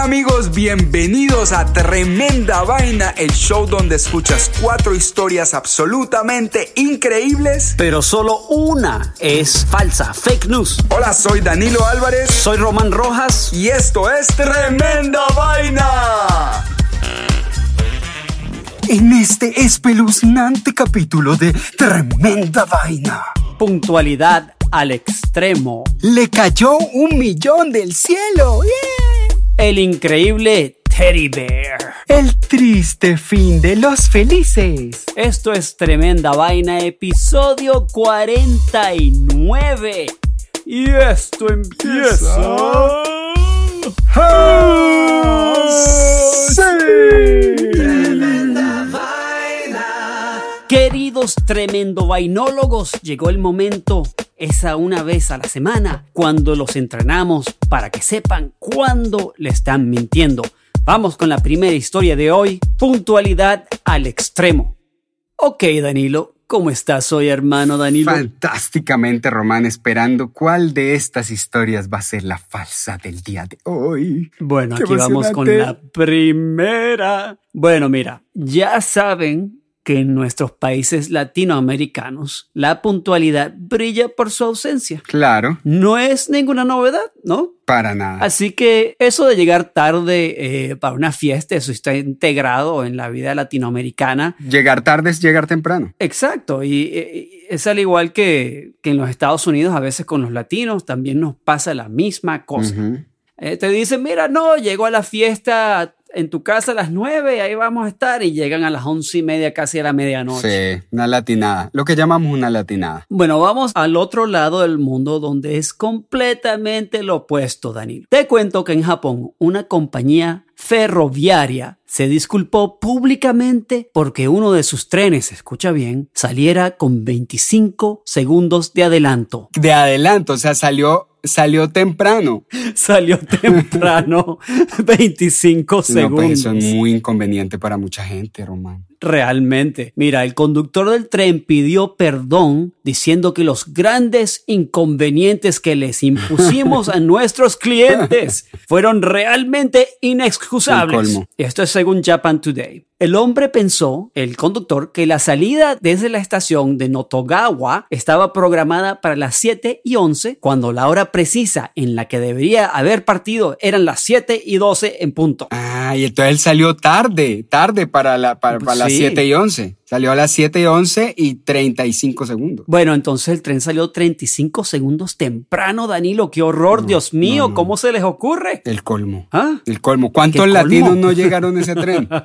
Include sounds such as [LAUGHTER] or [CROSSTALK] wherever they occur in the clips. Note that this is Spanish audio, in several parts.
Hola amigos, bienvenidos a Tremenda Vaina, el show donde escuchas cuatro historias absolutamente increíbles. Pero solo una es falsa, fake news. Hola, soy Danilo Álvarez Soy Román Rojas. y esto es Tremenda Vaina. En este espeluznante capítulo de Tremenda Vaina, Puntualidad al extremo. le cayó un millón del cielo. ¡Yeah! El increíble Teddy Bear. El triste fin de los felices. Esto es Tremenda Vaina, episodio 49. Y esto empieza. Tremenda vaina. Queridos tremendo vainólogos, llegó el momento, esa una vez a la semana, cuando los entrenamos para que sepan cuándo le están mintiendo. Vamos con la primera historia de hoy, puntualidad al extremo. Ok, Danilo, ¿cómo estás hoy, hermano Danilo? Fantásticamente, Román, esperando cuál de estas historias va a ser la falsa del día de hoy. Bueno, Qué aquí vamos con la primera. Bueno, mira, ya saben que en nuestros países latinoamericanos la puntualidad brilla por su ausencia. Claro, No es ninguna novedad, ¿no? para nada. Así que eso de llegar tarde eh, para una fiesta, eso está integrado en la vida latinoamericana. Llegar tarde es llegar temprano. Exacto, y, es al igual que, que en los Estados Unidos, a veces con los latinos también nos pasa la misma cosa. Eh, te dicen, mira, no, llego a la fiesta en tu casa a las nueve, ahí vamos a estar, y llegan a las once y media, casi a la medianoche. Sí, una latinada. Lo que llamamos una latinada. Bueno, vamos al otro lado del mundo donde es completamente lo opuesto, Danilo. Te cuento que en Japón una compañía ferroviaria se disculpó públicamente porque uno de sus trenes, escucha bien, saliera con 25 segundos de adelanto. De adelanto, o sea, salió, salió temprano. [LAUGHS] Salió temprano, [LAUGHS] 25 No, segundos. pues eso es muy inconveniente para mucha gente, Román. Realmente. Mira, el conductor del tren pidió perdón diciendo que los grandes inconvenientes que les impusimos a [LAUGHS] nuestros clientes fueron realmente inexcusables. Esto es según Japan Today. El hombre pensó, el conductor, que la salida desde la estación de Notogawa estaba programada para las 7 y 11, cuando la hora precisa en la que debería haber partido eran las 7 y 12 en punto. Ah, y entonces él salió tarde, tarde para, la, para, para las Sí. 7 y 11. Salió a las 7 y 11 y 35 segundos. Bueno, entonces el tren salió 35 segundos temprano, Danilo. ¡Qué horror, Dios mío! no, no. ¿Cómo se les ocurre? El colmo. ¿Ah? El colmo. ¿Cuántos latinos no llegaron a ese tren? [LAUGHS]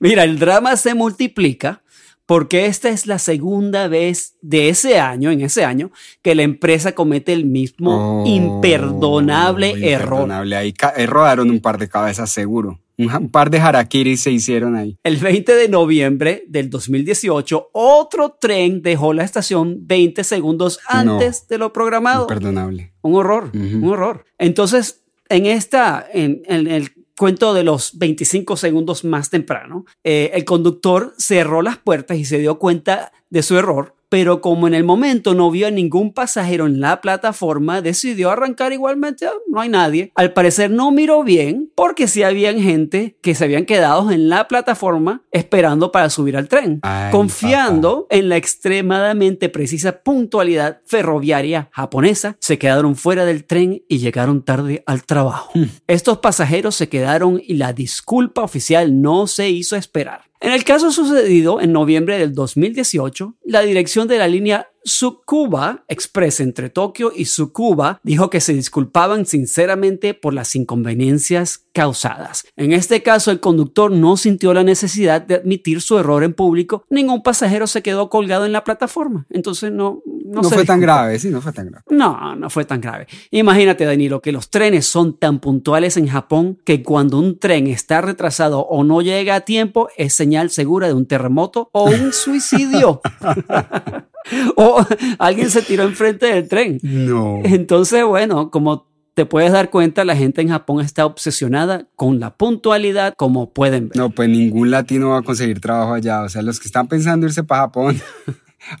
Mira, el drama se multiplica porque esta es la segunda vez de ese año, en ese año, que la empresa comete el mismo Oh, imperdonable error. imperdonable. Ahí ahí rodaron un par de cabezas seguro. Un, par de harakiris se hicieron ahí. El 20 de noviembre del 2018, otro tren dejó la estación 20 segundos antes de lo programado. Imperdonable. Un horror, un horror. Entonces, en esta, en, en el cuento de los 25 segundos más temprano, eh, el conductor cerró las puertas y se dio cuenta de su error, pero como en el momento no vio a ningún pasajero en la plataforma, decidió arrancar igualmente. Ah, No hay nadie. Al parecer no miró bien porque sí habían gente que se habían quedado en la plataforma esperando para subir al tren, Ay, confiando en la extremadamente precisa puntualidad ferroviaria japonesa, se quedaron fuera del tren y llegaron tarde al trabajo. Estos pasajeros se quedaron y la disculpa oficial no se hizo esperar. En el caso sucedido en noviembre del 2018, la dirección de la línea Tsukuba Express entre Tokio y Tsukuba dijo que se disculpaban sinceramente por las inconveniencias causadas. En este caso, el conductor no sintió la necesidad de admitir su error en público. Ningún pasajero se quedó colgado en la plataforma. Entonces no, no, fue tan grave, sí, no fue tan grave. No, no fue tan grave. Imagínate, Danilo, que los trenes son tan puntuales en Japón que cuando un tren está retrasado o no llega a tiempo es señal segura de un terremoto o un [LAUGHS] suicidio. [LAUGHS] o alguien se tiró enfrente del tren. No. Entonces, bueno, como te puedes dar cuenta, la gente en Japón está obsesionada con la puntualidad, como pueden ver. No, pues ningún latino va a conseguir trabajo allá. O sea, los que están pensando irse para Japón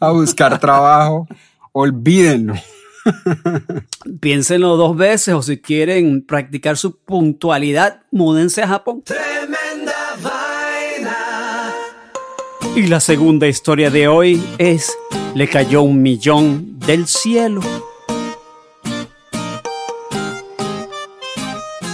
a buscar trabajo, olvídenlo. [LAUGHS] Piénsenlo dos veces o si quieren practicar su puntualidad, múdense a Japón. Tremenda vaina. Y la segunda historia de hoy es Le cayó un millón del cielo.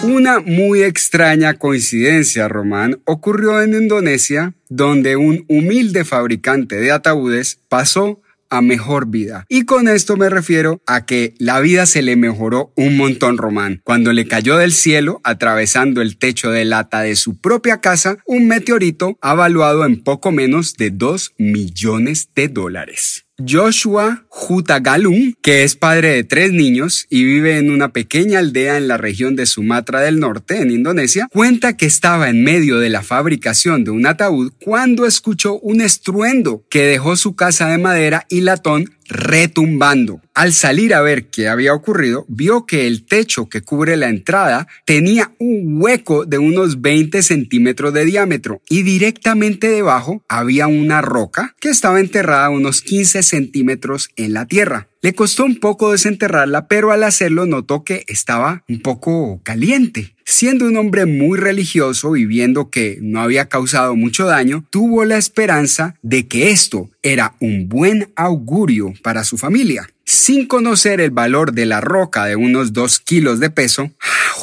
Una muy extraña coincidencia, Román, ocurrió en Indonesia, donde un humilde fabricante de ataúdes pasó a mejor vida. Y con esto me refiero a que la vida se le mejoró un montón, Román, cuando le cayó del cielo, atravesando el techo de lata de su propia casa, un meteorito avaluado en poco menos de 2 millones de dólares. Joshua Hutagalung, que es padre de tres niños y vive en una pequeña aldea en la región de Sumatra del Norte, en Indonesia, cuenta que estaba en medio de la fabricación de un ataúd cuando escuchó un estruendo que dejó su casa de madera y latón retumbando. Al salir a ver qué había ocurrido, vio que el techo que cubre la entrada tenía un hueco de unos 20 centímetros de diámetro y directamente debajo había una roca que estaba enterrada unos 15 centímetros en la tierra. Le costó un poco desenterrarla, pero al hacerlo notó que estaba un poco caliente. Siendo un hombre muy religioso y viendo que no había causado mucho daño, tuvo la esperanza de que esto era un buen augurio para su familia. Sin conocer el valor de la roca de unos dos kilos de peso,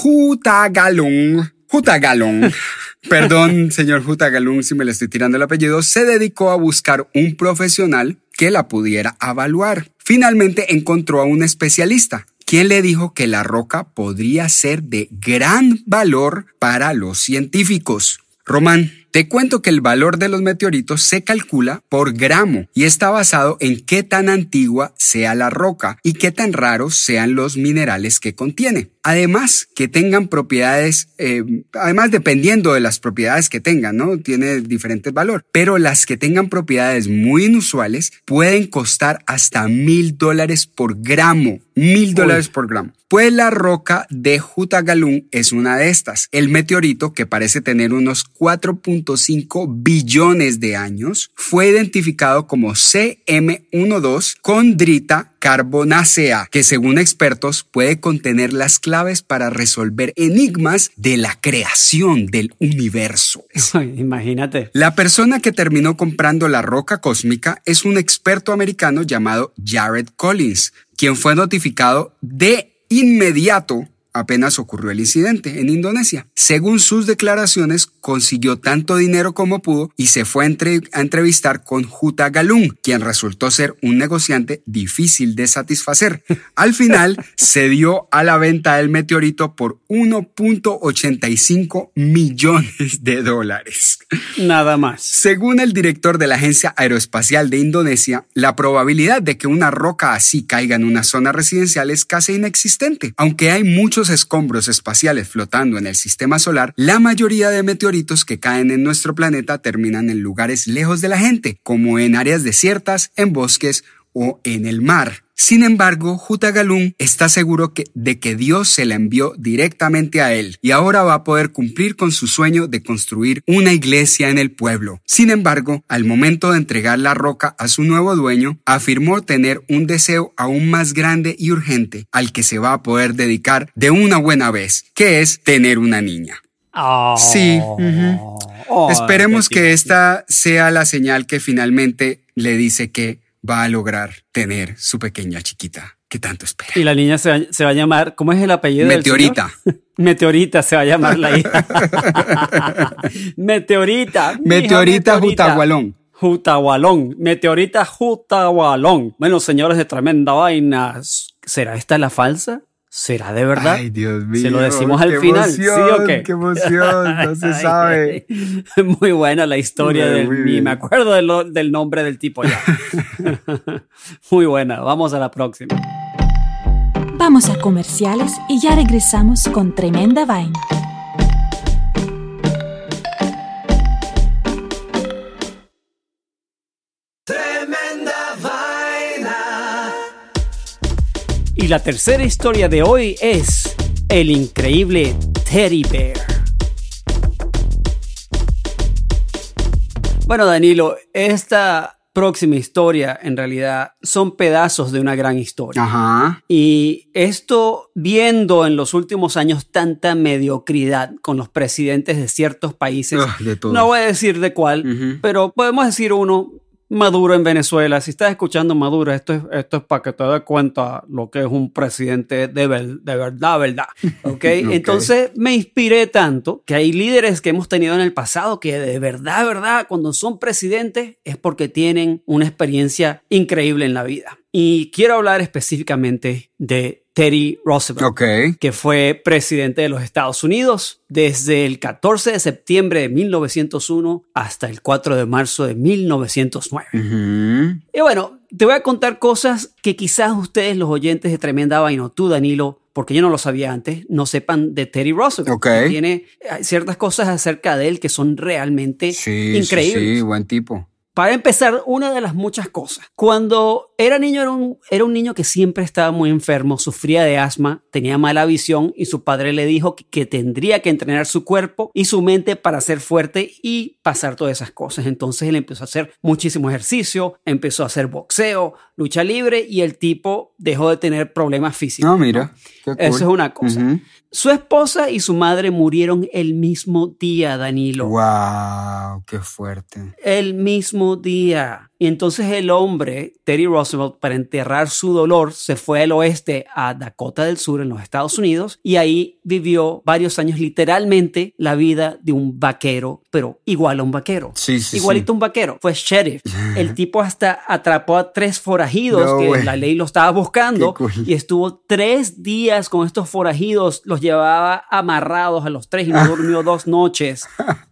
Hutagalung, Hutagalung, [LAUGHS] perdón señor Hutagalung si me le estoy tirando el apellido, se dedicó a buscar un profesional que la pudiera evaluar. Finalmente encontró a un especialista, quien le dijo que la roca podría ser de gran valor para los científicos. Román, te cuento que el valor de los meteoritos se calcula por gramo y está basado en qué tan antigua sea la roca y qué tan raros sean los minerales que contiene. Además, que tengan propiedades, eh, además dependiendo de las propiedades que tengan, ¿no? Tiene diferentes valor. Pero las que tengan propiedades muy inusuales pueden costar hasta mil dólares por gramo. Mil dólares por gramo. Pues la roca de Hutagalung es una de estas. El meteorito, que parece tener unos 4.5 billones de años, fue identificado como CM12 condrita carbonácea, que según expertos puede contener las claves para resolver enigmas de la creación del universo. Imagínate. La persona que terminó comprando la roca cósmica es un experto americano llamado Jared Collins, quien fue notificado de inmediato apenas ocurrió el incidente en Indonesia. Según sus declaraciones, consiguió tanto dinero como pudo y se fue a, entre- a entrevistar con Juta Galung, quien resultó ser un negociante difícil de satisfacer. Al final, [LAUGHS] se dio a la venta del meteorito por 1.85 millones de dólares. Nada más. Según el director de la Agencia Aeroespacial de Indonesia, la probabilidad de que una roca así caiga en una zona residencial es casi inexistente. Aunque hay muchos escombros espaciales flotando en el sistema solar, la mayoría de meteoritos que caen en nuestro planeta terminan en lugares lejos de la gente, como en áreas desiertas, en bosques o en el mar. Sin embargo, Hutagalung está seguro que- de que Dios se la envió directamente a él y ahora va a poder cumplir con su sueño de construir una iglesia en el pueblo. Sin embargo, al momento de entregar la roca a su nuevo dueño, afirmó tener un deseo aún más grande y urgente al que se va a poder dedicar de una buena vez, que es tener una niña. Oh. Sí. Oh, Esperemos que esta sea la señal que finalmente le dice que va a lograr tener su pequeña chiquita. ¿Qué tanto espera? Y la niña se va, se va a llamar, ¿cómo es el apellido? del Meteorita. señor? [LAUGHS] Meteorita se va a llamar la hija. [LAUGHS] Meteorita. Meteorita Jutagualón. Jutagualón. Meteorita Jutagualón. Bueno, señores de tremenda vaina. ¿Será esta la falsa? ¿Será de verdad? Ay, Dios mío. Se lo decimos al qué final, ¿sí o qué? Qué emoción, no [LAUGHS] se sabe. [LAUGHS] Muy buena la historia Muy del me acuerdo de lo- del nombre del tipo ya. [LAUGHS] Muy buena. Vamos a la próxima. Vamos a comerciales y ya regresamos con tremenda vaina. La tercera historia de hoy es el increíble Teddy Bear. Bueno, Danilo, esta próxima historia en realidad son pedazos de una gran historia. Ajá. Y esto viendo en los últimos años tanta mediocridad con los presidentes de ciertos países, Ugh, de no voy a decir de cuál, pero podemos decir uno, Maduro en Venezuela. Si estás escuchando Maduro, esto es, esto es para que te des cuenta lo que es un presidente de, ver- de verdad, verdad. [LAUGHS] ¿ok? Entonces me inspiré tanto que hay líderes que hemos tenido en el pasado que de verdad, verdad, cuando son presidentes es porque tienen una experiencia increíble en la vida. Y quiero hablar específicamente de Teddy Roosevelt que fue presidente de los Estados Unidos desde el 14 de septiembre de 1901 hasta el 4 de marzo de 1909. Ujú. Y bueno, te voy a contar cosas que quizás ustedes, los oyentes de Tremenda Vaina, o tú, Danilo, porque yo no lo sabía antes, no sepan de Teddy Roosevelt. Que Tiene hay ciertas cosas acerca de él que son realmente Sí, increíbles. sí, sí, buen tipo. Para empezar, una de las muchas cosas. Cuando era niño, era un, era un niño que siempre estaba muy enfermo, sufría de asma, tenía mala visión y su padre le dijo que, que tendría que entrenar su cuerpo y su mente para ser fuerte y pasar todas esas cosas. Entonces él empezó a hacer muchísimo ejercicio, empezó a hacer boxeo, lucha libre y el tipo dejó de tener problemas físicos. No, mira. Qué Eso es una cosa. Su esposa y su madre murieron el mismo día, Danilo. Wow, qué fuerte. el mismo día. Y entonces el hombre, Teddy Roosevelt, para enterrar su dolor, se fue al oeste a Dakota del Sur, en los Estados Unidos, y ahí vivió varios años, literalmente, la vida de un vaquero, pero igual a un vaquero. Sí, sí, Igualito a sí. un vaquero. Fue sheriff. El [LAUGHS] tipo hasta atrapó a tres forajidos No, que güey. la ley lo estaba buscando cool. y estuvo tres días con estos forajidos. Los llevaba amarrados a los tres y no [LAUGHS] durmió dos noches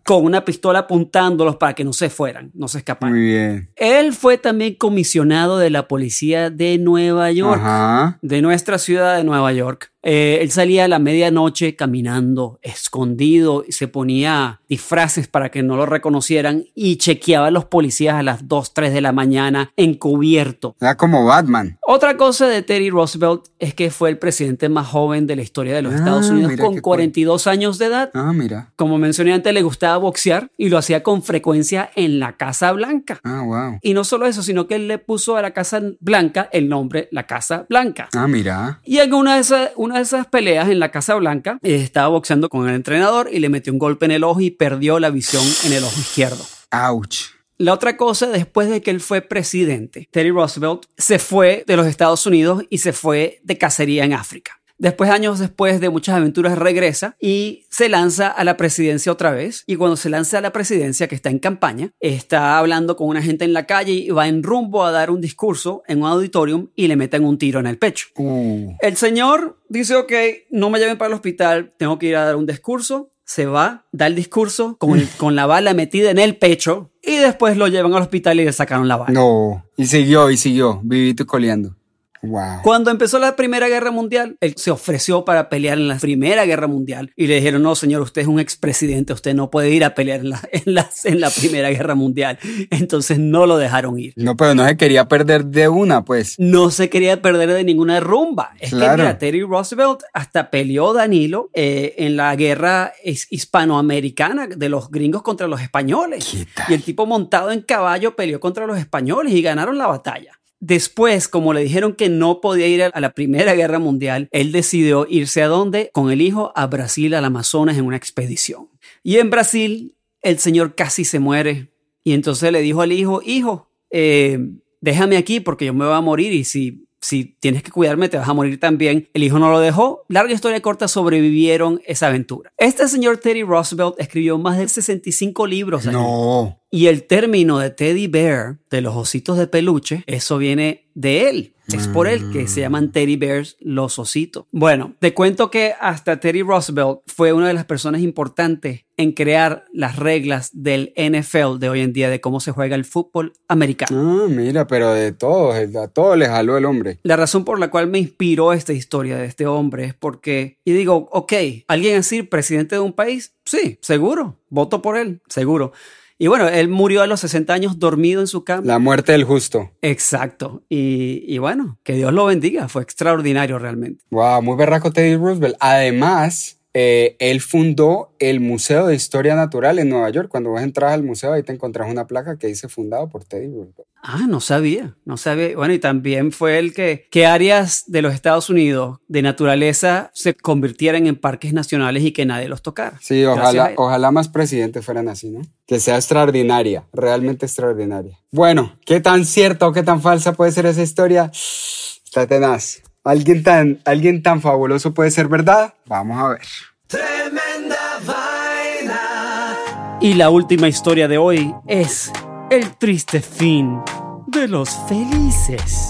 con una pistola apuntándolos para que no se fueran, no se escaparan. Muy bien. Él fue también comisionado de la policía de Nueva York, Ajá. de nuestra ciudad de Nueva York. Eh, él salía a la medianoche caminando escondido y se ponía disfraces para que no lo reconocieran y chequeaba a los policías a las 2, 3 de la mañana encubierto. Era como Batman. Otra cosa de Teddy Roosevelt es que fue el presidente más joven de la historia de los Ah, Estados Unidos con qué cool. 42 años de edad. Ah, mira. Como mencioné antes, le gustaba boxear y lo hacía con frecuencia en la Casa Blanca. Ah, wow. Y no solo eso, sino que él le puso a la Casa Blanca el nombre La Casa Blanca. Ah, mira. Y en una de, esas, una de esas peleas en la Casa Blanca, eh, estaba boxeando con el entrenador y le metió un golpe en el ojo y perdió la visión en el ojo izquierdo. Ouch. La otra cosa, después de que él fue presidente, Teddy Roosevelt se fue de los Estados Unidos y se fue de cacería en África. Después, años después de muchas aventuras, regresa y se lanza a la presidencia otra vez. Y cuando se lanza a la presidencia, que está en campaña, está hablando con una gente en la calle y va en rumbo a dar un discurso en un auditorium y le meten un tiro en el pecho. Uh. El señor dice, ok, no me lleven para el hospital, tengo que ir a dar un discurso. Se va, da el discurso con, el- con la bala metida en el pecho y después lo llevan al hospital y le sacaron la bala. No. Y siguió, y siguió. Vivito y coleando. Wow. Cuando empezó la Primera Guerra Mundial, él se ofreció para pelear en la Primera Guerra Mundial y le dijeron, no, señor, usted es un expresidente, usted no puede ir a pelear en la, [LAUGHS] en la, en la Primera Guerra Mundial. Entonces no lo dejaron ir. No, pero no se quería perder de una, pues. No se quería perder de ninguna rumba. Es que mira, Teddy Roosevelt hasta peleó Danilo eh, en la guerra his- hispanoamericana de los gringos contra los españoles. Y el tipo montado en caballo peleó contra los españoles y ganaron la batalla. Después, como le dijeron que no podía ir a la Primera Guerra Mundial, él decidió irse a dónde? Con el hijo a Brasil, al Amazonas, en una expedición. Y en Brasil, el señor casi se muere. Y entonces le dijo al hijo, hijo, eh, déjame aquí porque yo me voy a morir y si si tienes que cuidarme te vas a morir también. El hijo no lo dejó. Larga historia corta, sobrevivieron esa aventura. Este señor Teddy Roosevelt escribió más de 65 libros. No. Y el término de teddy bear, de los ositos de peluche, eso viene de él. Es por él que se llaman teddy bears los ositos. Bueno, te cuento que hasta Teddy Roosevelt fue una de las personas importantes en crear las reglas del NFL de hoy en día, de cómo se juega el fútbol americano. Ah, mira, pero de todos, a todos les jaló el hombre. La razón por la cual me inspiró esta historia de este hombre es porque, y digo, ok, ¿alguien así presidente de un país? Sí, seguro, voto por él, seguro. Y bueno, él murió a los 60 años dormido en su cama. La muerte del justo. Exacto. Y, y bueno, que Dios lo bendiga. Fue extraordinario realmente. Wow, muy berraco Teddy Roosevelt. Además, eh, él fundó el Museo de Historia Natural en Nueva York. Cuando vos entras al museo, ahí te encontrás una placa que dice fundado por Teddy Roosevelt. Ah, no sabía, no sabía. Bueno, y también fue el que, que áreas de los Estados Unidos de naturaleza se convirtieran en parques nacionales y que nadie los tocara. Sí, ojalá, ojalá más presidentes fueran así, ¿no? Que sea extraordinaria, realmente extraordinaria. Bueno, ¿qué tan cierta o qué tan falsa puede ser esa historia? Está tenaz. ¿Alguien tan, alguien tan fabuloso puede ser verdad? Vamos a ver. Tremenda vaina. Y la última historia de hoy es el triste fin de los felices.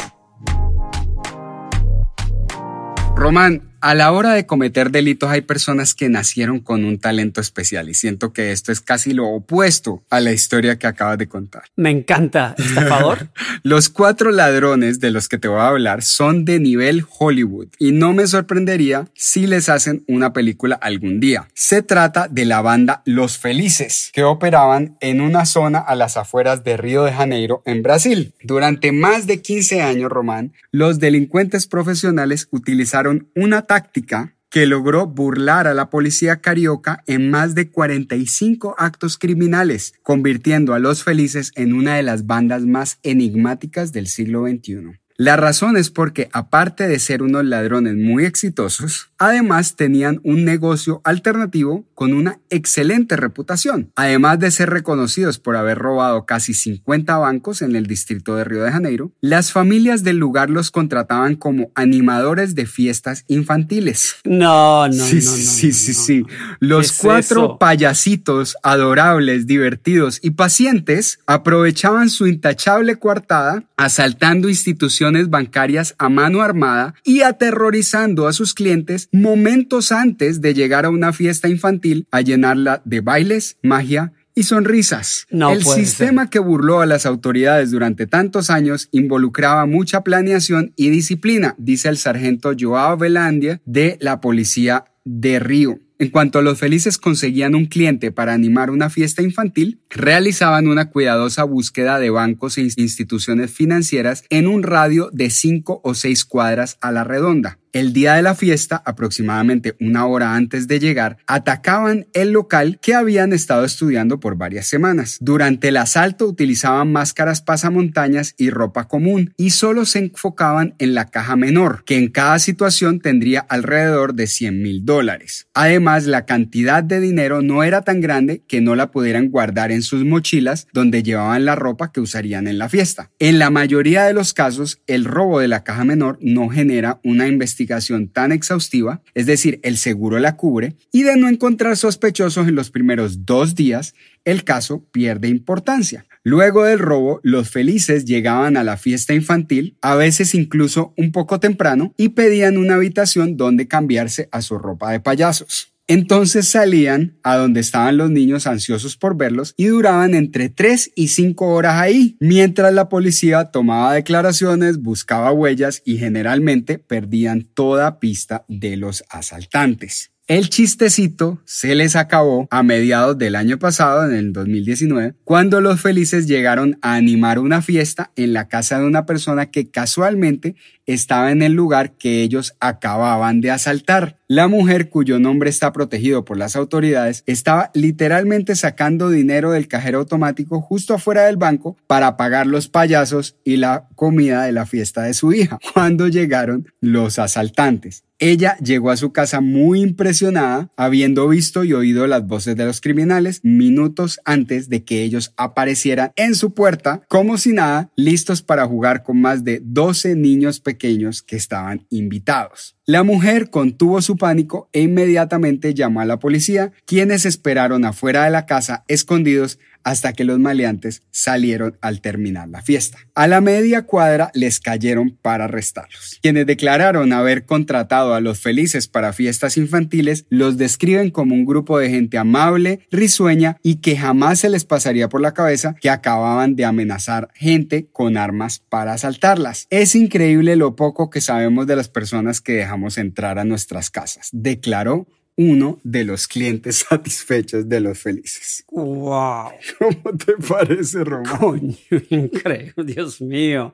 Román, a la hora de cometer delitos hay personas que nacieron con un talento especial y siento que esto es casi lo opuesto a la historia que acabas de contar. Me encanta, estafador. [LAUGHS] Los cuatro ladrones de los que te voy a hablar son de nivel Hollywood y no me sorprendería si les hacen una película algún día. Se trata de la banda Los Felices, que operaban en una zona a las afueras de Río de Janeiro, en Brasil. Durante más de 15 años, Román, los delincuentes profesionales utilizaron una táctica que logró burlar a la policía carioca en más de 45 actos criminales, convirtiendo a los felices en una de las bandas más enigmáticas del siglo XXI. La razón es porque, aparte de ser unos ladrones muy exitosos, además tenían un negocio alternativo con una excelente reputación, además de ser reconocidos por haber robado casi 50 bancos en el distrito de Río de Janeiro, las familias del lugar los contrataban como animadores de fiestas infantiles. No, no, sí, no, sí, no, sí, no, sí. Los ¿Qué es cuatro eso? payasitos adorables, divertidos y pacientes aprovechaban su intachable coartada asaltando instituciones bancarias a mano armada y aterrorizando a sus clientes momentos antes de llegar a una fiesta infantil a llenarla de bailes, magia y sonrisas. No El sistema que burló a las autoridades durante tantos años involucraba mucha planeación y disciplina, dice el sargento Joao Velandia de la policía de Río. En cuanto los felices conseguían un cliente para animar una fiesta infantil, realizaban una cuidadosa búsqueda de bancos e instituciones financieras en un radio de 5 o 6 cuadras a la redonda. El día de la fiesta, aproximadamente una hora antes de llegar, atacaban el local que habían estado estudiando por varias semanas. Durante el asalto utilizaban máscaras pasamontañas y ropa común y solo se enfocaban en la caja menor, que en cada situación tendría alrededor de 100 mil dólares. Además, la cantidad de dinero no era tan grande que no la pudieran guardar en sus mochilas donde llevaban la ropa que usarían en la fiesta. En la mayoría de los casos, el robo de la caja menor no genera una investigación tan exhaustiva, es decir, el seguro la cubre, y de no encontrar sospechosos en los primeros dos días, el caso pierde importancia. Luego del robo, los felices llegaban a la fiesta infantil, a veces incluso un poco temprano, y pedían una habitación donde cambiarse a su ropa de payasos. Entonces salían a donde estaban los niños ansiosos por verlos y duraban entre 3 y 5 horas ahí, mientras la policía tomaba declaraciones, buscaba huellas y generalmente perdían toda pista de los asaltantes. El chistecito se les acabó a mediados del año pasado, en el 2019, cuando los felices llegaron a animar una fiesta en la casa de una persona que casualmente estaba en el lugar que ellos acababan de asaltar. La mujer, cuyo nombre está protegido por las autoridades, estaba literalmente sacando dinero del cajero automático justo afuera del banco para pagar los payasos y la comida de la fiesta de su hija, [LAUGHS] cuando llegaron los asaltantes. Ella llegó a su casa muy impresionada, habiendo visto y oído las voces de los criminales minutos antes de que ellos aparecieran en su puerta, como si nada, listos para jugar con más de 12 niños pequeños que estaban invitados. La mujer contuvo su pánico e inmediatamente llamó a la policía, quienes esperaron afuera de la casa escondidos hasta que los maleantes salieron al terminar la fiesta. A la media cuadra les cayeron para arrestarlos. Quienes declararon haber contratado a los felices para fiestas infantiles los describen como un grupo de gente amable, risueña y que jamás se les pasaría por la cabeza que acababan de amenazar gente con armas para asaltarlas. Es increíble lo poco que sabemos de las personas que dejamos entrar a nuestras casas, declaró uno de los clientes [LAUGHS] satisfechos de los felices. ¡Wow! [LAUGHS] ¿Cómo te parece, Román? Coño, [LAUGHS] increíble, Dios mío.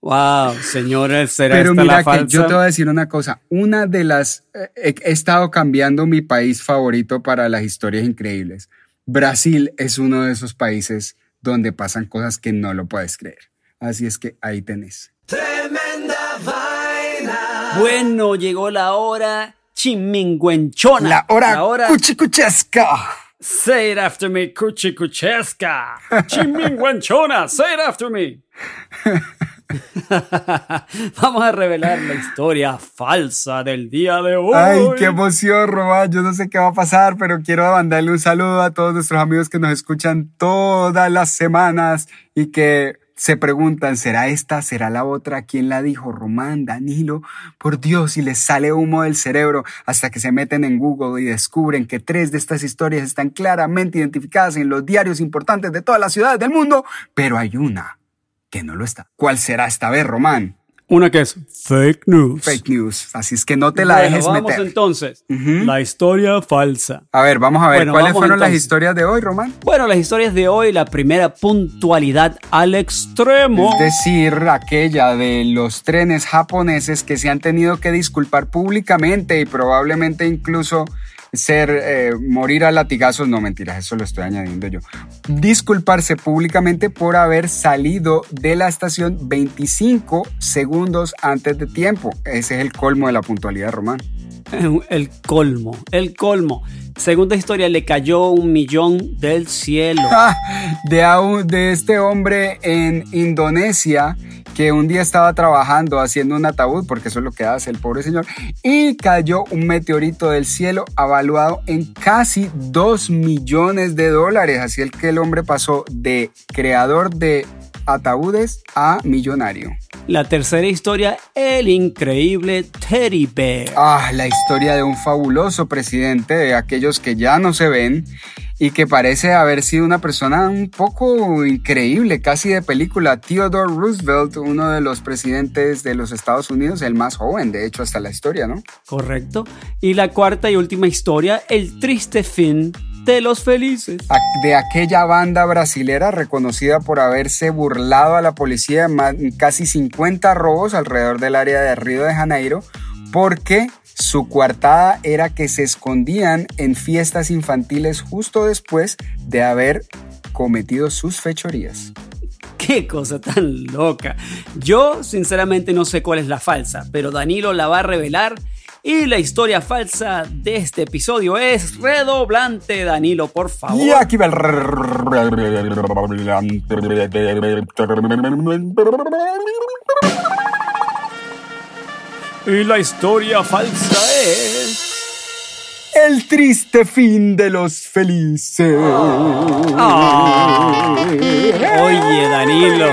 ¡Wow! Señores, ¿será Pero esta mira la que yo te voy a decir una cosa. Una de las... eh, he, he estado cambiando mi país favorito para las historias increíbles. Brasil es uno de esos países donde pasan cosas que no lo puedes creer. Así es que ahí tenés. Tremenda vaina. Bueno, llegó la hora chiminguenchona. La hora, La hora cuchicuchesca. Say it after me, cuchicuchesca. [LAUGHS] Chiminguenchona, say it after me. [LAUGHS] Vamos a revelar la historia falsa del día de hoy. Ay, qué emoción, Román. Yo no sé qué va a pasar, pero quiero mandarle un saludo a todos nuestros amigos que nos escuchan todas las semanas y que se preguntan, ¿será esta? ¿Será la otra? ¿Quién la dijo? Román, Danilo. Por Dios, y les sale humo del cerebro hasta que se meten en Google y descubren que tres de estas historias están claramente identificadas en los diarios importantes de todas las ciudades del mundo, pero hay una que no lo está. ¿Cuál será esta vez, Román? Una que es fake news. Fake news. Así es que no te la Bueno, dejes vamos meter. entonces. Ujú. La historia falsa. A ver, vamos a ver Bueno, cuáles vamos fueron las entonces. historias de hoy, Román. Bueno, las historias de hoy, la primera puntualidad al extremo. Es decir, aquella de los trenes japoneses que se han tenido que disculpar públicamente y probablemente incluso ser eh, morir a latigazos, no mentiras, eso lo estoy añadiendo yo. Disculparse públicamente por haber salido de la estación 25 segundos antes de tiempo. Ese es el colmo de la puntualidad, Román. [LAUGHS] El colmo, el colmo. Segunda historia, le cayó un millón del cielo. [LAUGHS] De, a un- de este hombre en Indonesia que un día estaba trabajando haciendo un ataúd, porque eso es lo que hace el pobre señor, y cayó un meteorito del cielo avaluado en casi 2 millones de dólares. Así el que el hombre pasó de creador de ataúdes a millonario. La tercera historia, el increíble Teddy Bear. Ah, la historia de un fabuloso presidente, de aquellos que ya no se ven y que parece haber sido una persona un poco increíble, casi de película. Theodore Roosevelt, uno de los presidentes de los Estados Unidos, el más joven, de hecho, hasta la historia, ¿no? Correcto. Y la cuarta y última historia, el triste fin de los felices. De aquella banda brasilera reconocida por haberse burlado a la policía ma- casi 50 robos alrededor del área de Río de Janeiro, porque su coartada era que se escondían en fiestas infantiles justo después de haber cometido sus fechorías. Qué cosa tan loca. Yo sinceramente no sé cuál es la falsa, pero Danilo la va a revelar. Y la historia falsa de este episodio es redoblante, Danilo, por favor. Y aquí va el... Y la historia falsa es... El triste fin de los felices. Ah. Oye, Danilo,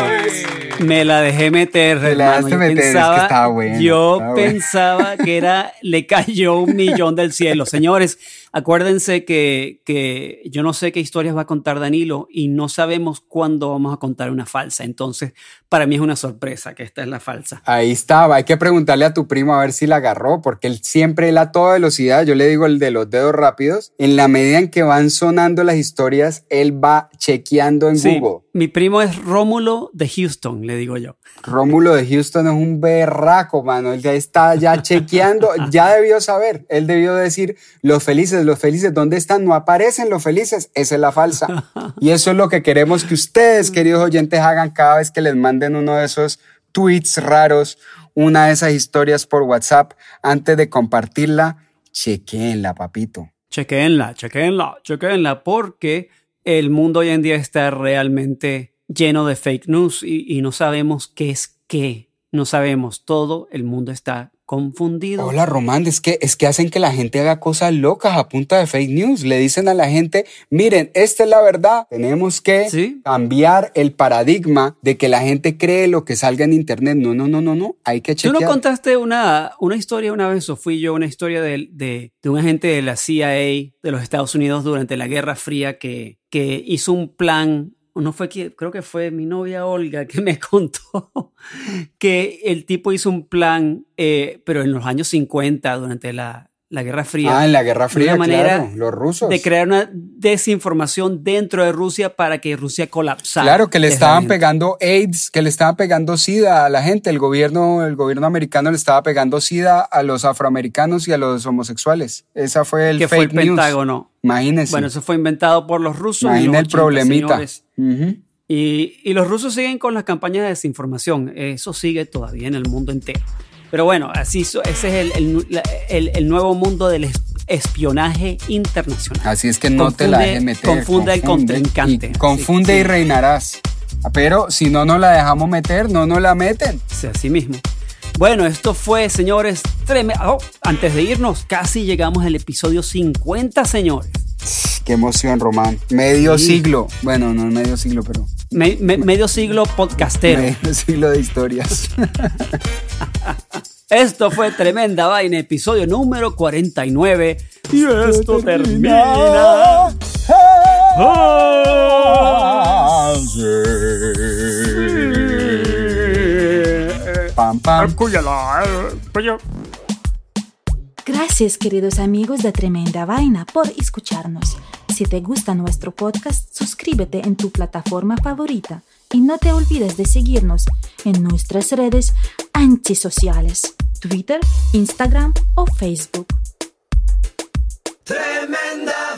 me la dejé meter, Te la hermano. dejaste Yo meter, es que pensaba, estaba bueno, yo estaba bueno. pensaba que era, le cayó un millón del cielo. Señores, acuérdense que, que yo no sé qué historias va a contar Danilo y no sabemos cuándo vamos a contar una falsa. Entonces, para mí es una sorpresa que esta es la falsa. Ahí estaba, hay que preguntarle a tu primo a ver si la agarró, porque él siempre él a toda velocidad, yo le digo el de los dedos rápidos, en la medida en que van sonando las historias, él va chequeando en Sí, Google. mi primo es Rómulo de Houston, le digo yo. Rómulo de Houston es un berraco, mano, él ya está ya chequeando, ya debió saber, él debió decir, los felices, los felices, ¿dónde están? No aparecen los felices, esa es la falsa. [LAUGHS] Y eso es lo que queremos que ustedes, queridos oyentes, hagan cada vez que les manden uno de esos tweets raros, una de esas historias por WhatsApp, antes de compartirla, chequeenla, papito. Chequenla, chequenla, chequenla, porque el mundo hoy en día está realmente lleno de fake news y, y no sabemos qué es qué. No sabemos, todo el mundo está confundido. Hola, Román, es que, es que hacen que la gente haga cosas locas a punta de fake news. Le dicen a la gente, miren, esta es la verdad. Tenemos que Sí. cambiar el paradigma de que la gente cree lo que salga en internet. No, no, no, no, no. Hay que Tú chequear. no contaste una, una historia una vez, o fui yo, una historia de, de, de un agente de la CIA de los Estados Unidos durante la Guerra Fría que, que hizo un plan, no fue que, creo que fue mi novia Olga que me [LAUGHS] contó que el tipo hizo un plan, eh, pero en los años 50, durante la, la Guerra Fría. Ah, en la Guerra de Fría, una manera claro, los rusos. de crear una desinformación dentro de Rusia para que Rusia colapsara. Claro, que le Es estaban pegando AIDS, que le estaban pegando SIDA a la gente. El gobierno, el gobierno americano le estaba pegando SIDA a los afroamericanos y a los homosexuales. Esa fue el que fue el news. Pentágono. Imagínense. Bueno, eso fue inventado por los rusos. Imagina el 80, problemita. Y, y los rusos siguen con las campañas de desinformación. Eso sigue todavía en el mundo entero. Pero bueno, así ese es el, el- el- el nuevo mundo del es- espionaje internacional. Así es que no te la Confunde- dejes meter. confunde al contrincante. y confunde Sí, y reinarás. Pero si no nos la dejamos meter, no nos la meten. Sí, así mismo. Bueno, esto fue, señores, tremendo. antes de irnos, casi llegamos al episodio 50, señores. Qué emoción, Román. Medio Sí. siglo. Bueno, no medio siglo, pero Me- me- medio siglo podcastero. [LAUGHS] medio siglo de historias. [LAUGHS] Esto fue Tremenda Vaina, episodio número 49. Y esto termina. Ah, Pam, pam. Gracias queridos amigos de Tremenda Vaina por escucharnos. Si te gusta nuestro podcast, suscríbete en tu plataforma favorita y no te olvides de seguirnos en nuestras redes antisociales, Twitter, Instagram o Facebook. Tremenda